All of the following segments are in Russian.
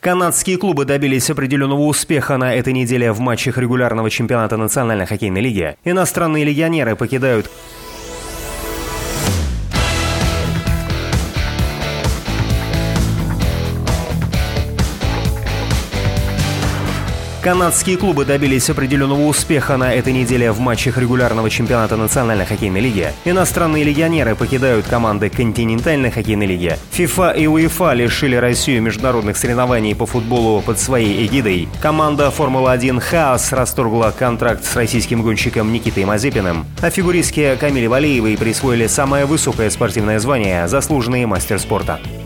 Канадские клубы добились определенного успеха на этой неделе в матчах регулярного чемпионата Национальной хоккейной лиги. Иностранные легионеры покидают Канадские клубы добились определенного успеха на этой неделе в матчах регулярного чемпионата Национальной хоккейной лиги. Иностранные легионеры покидают команды континентальной хоккейной лиги. ФИФА и УЕФА лишили Россию международных соревнований по футболу под своей эгидой. Команда Формула-1 «Хаос» расторгла контракт с российским гонщиком Никитой Мазепиным. А фигуристке Камиле Валеевой присвоили самое высокое спортивное звание – заслуженный мастер спорта.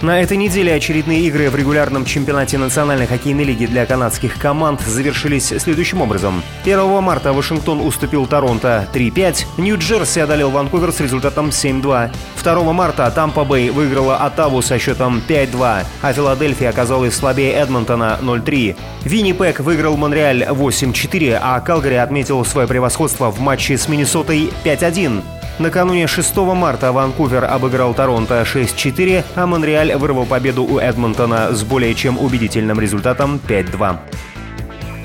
На этой неделе очередные игры в регулярном чемпионате Национальной хоккейной лиги для канадских команд завершились следующим образом. 1 марта Вашингтон уступил Торонто 3-5, Нью-Джерси одолел Ванкувер с результатом 7-2. 2 марта Тампа-Бэй выиграла Оттаву со счетом 5-2, а Филадельфия оказалась слабее Эдмонтона 0-3. Виннипек выиграл Монреаль 8-4, а Калгари отметил свое превосходство в матче с Миннесотой 5-1. Накануне 6 марта Ванкувер обыграл Торонто 6-4, а Монреаль вырвал победу у Эдмонтона с более чем убедительным результатом 5-2.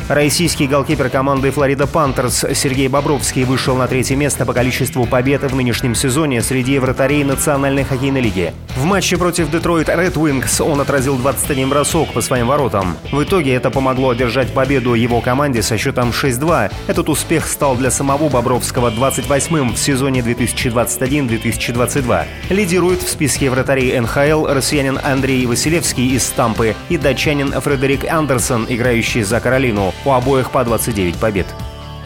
Российский голкипер команды «Флорида Пантерс» Сергей Бобровский вышел на третье место по количеству побед в нынешнем сезоне среди вратарей Национальной хоккейной лиги. В матче против Детройт Ред Wings он отразил 21 бросок по своим воротам. В итоге это помогло одержать победу его команде со счетом 6-2. Этот успех стал для самого Бобровского 28-м в сезоне 2021-2022. Лидирует в списке вратарей НХЛ россиянин Андрей Василевский из Стампы и датчанин Фредерик Андерсон, играющий за Каролину у обоих по 29 побед.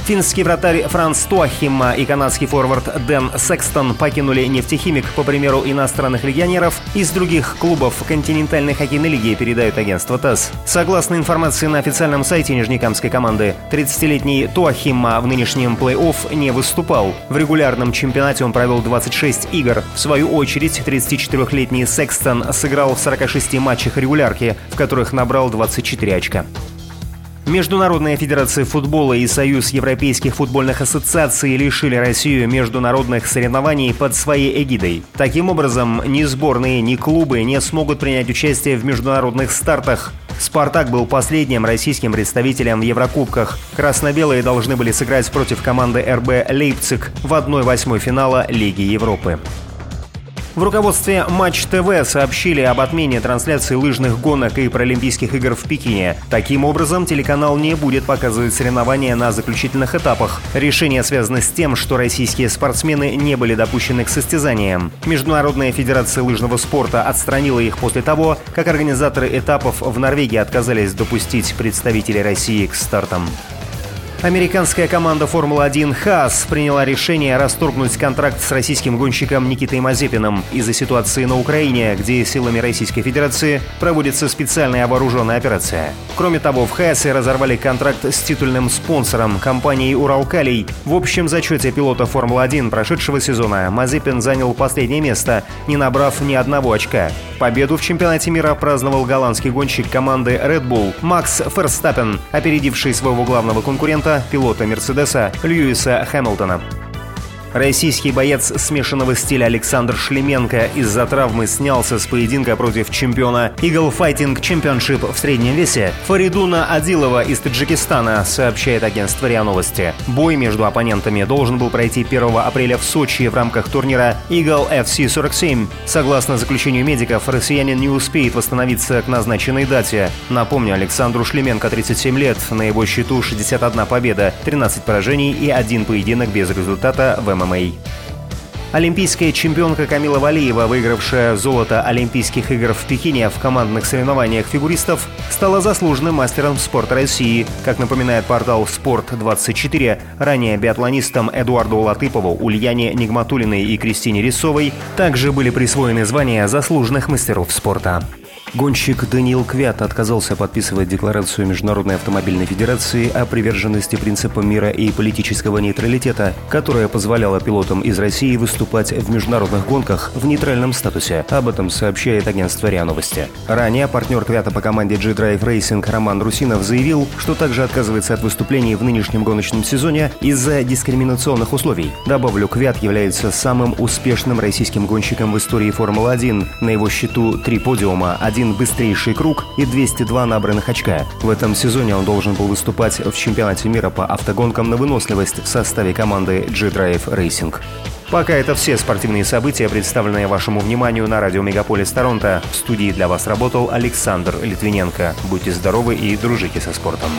Финский вратарь Франц Туахима и канадский форвард Дэн Секстон покинули нефтехимик по примеру иностранных легионеров из других клубов континентальной хоккейной лиги, передают агентство ТАСС. Согласно информации на официальном сайте нижнекамской команды, 30-летний Туахима в нынешнем плей-офф не выступал. В регулярном чемпионате он провел 26 игр. В свою очередь, 34-летний Секстон сыграл в 46 матчах регулярки, в которых набрал 24 очка. Международная федерация футбола и Союз европейских футбольных ассоциаций лишили Россию международных соревнований под своей эгидой. Таким образом, ни сборные, ни клубы не смогут принять участие в международных стартах. «Спартак» был последним российским представителем в Еврокубках. Красно-белые должны были сыграть против команды РБ «Лейпциг» в 1-8 финала Лиги Европы. В руководстве Матч ТВ сообщили об отмене трансляции лыжных гонок и Паралимпийских игр в Пекине. Таким образом, телеканал не будет показывать соревнования на заключительных этапах. Решение связано с тем, что российские спортсмены не были допущены к состязаниям. Международная федерация лыжного спорта отстранила их после того, как организаторы этапов в Норвегии отказались допустить представителей России к стартам. Американская команда Формула-1 «Хаас» приняла решение расторгнуть контракт с российским гонщиком Никитой Мазепиным из-за ситуации на Украине, где силами Российской Федерации проводится специальная вооруженная операция. Кроме того, в «Хаасе» разорвали контракт с титульным спонсором компанией «Уралкалий». В общем зачете пилота Формулы-1 прошедшего сезона Мазепин занял последнее место, не набрав ни одного очка. Победу в чемпионате мира праздновал голландский гонщик команды Red Bull Макс Ферстаппен, опередивший своего главного конкурента пилота, Мерседеса Льюиса Хэмилтона. Российский боец смешанного стиля Александр Шлеменко из-за травмы снялся с поединка против чемпиона Eagle Fighting Championship в среднем весе Фаридуна Адилова из Таджикистана, сообщает агентство РИА Новости. Бой между оппонентами должен был пройти 1 апреля в Сочи в рамках турнира Eagle FC 47. Согласно заключению медиков, россиянин не успеет восстановиться к назначенной дате. Напомню, Александру Шлеменко 37 лет, на его счету 61 победа, 13 поражений и один поединок без результата в ММА. Олимпийская чемпионка Камила Валиева, выигравшая золото Олимпийских игр в Пекине в командных соревнованиях фигуристов, стала заслуженным мастером спорта России. Как напоминает портал «Спорт-24», ранее биатлонистам Эдуарду Латыпову, Ульяне Нигматулиной и Кристине Рисовой также были присвоены звания заслуженных мастеров спорта. Гонщик Даниил Квят отказался подписывать декларацию Международной автомобильной федерации о приверженности принципам мира и политического нейтралитета, которая позволяла пилотам из России выступать в международных гонках в нейтральном статусе. Об этом сообщает агентство РИА Новости. Ранее партнер Квята по команде G-Drive Racing Роман Русинов заявил, что также отказывается от выступлений в нынешнем гоночном сезоне из-за дискриминационных условий. Добавлю, Квят является самым успешным российским гонщиком в истории Формулы-1. На его счету три подиума, один один быстрейший круг и 202 набранных очка. В этом сезоне он должен был выступать в чемпионате мира по автогонкам на выносливость в составе команды G-Drive Racing. Пока это все спортивные события, представленные вашему вниманию на радио Мегаполис Торонто. В студии для вас работал Александр Литвиненко. Будьте здоровы и дружите со спортом.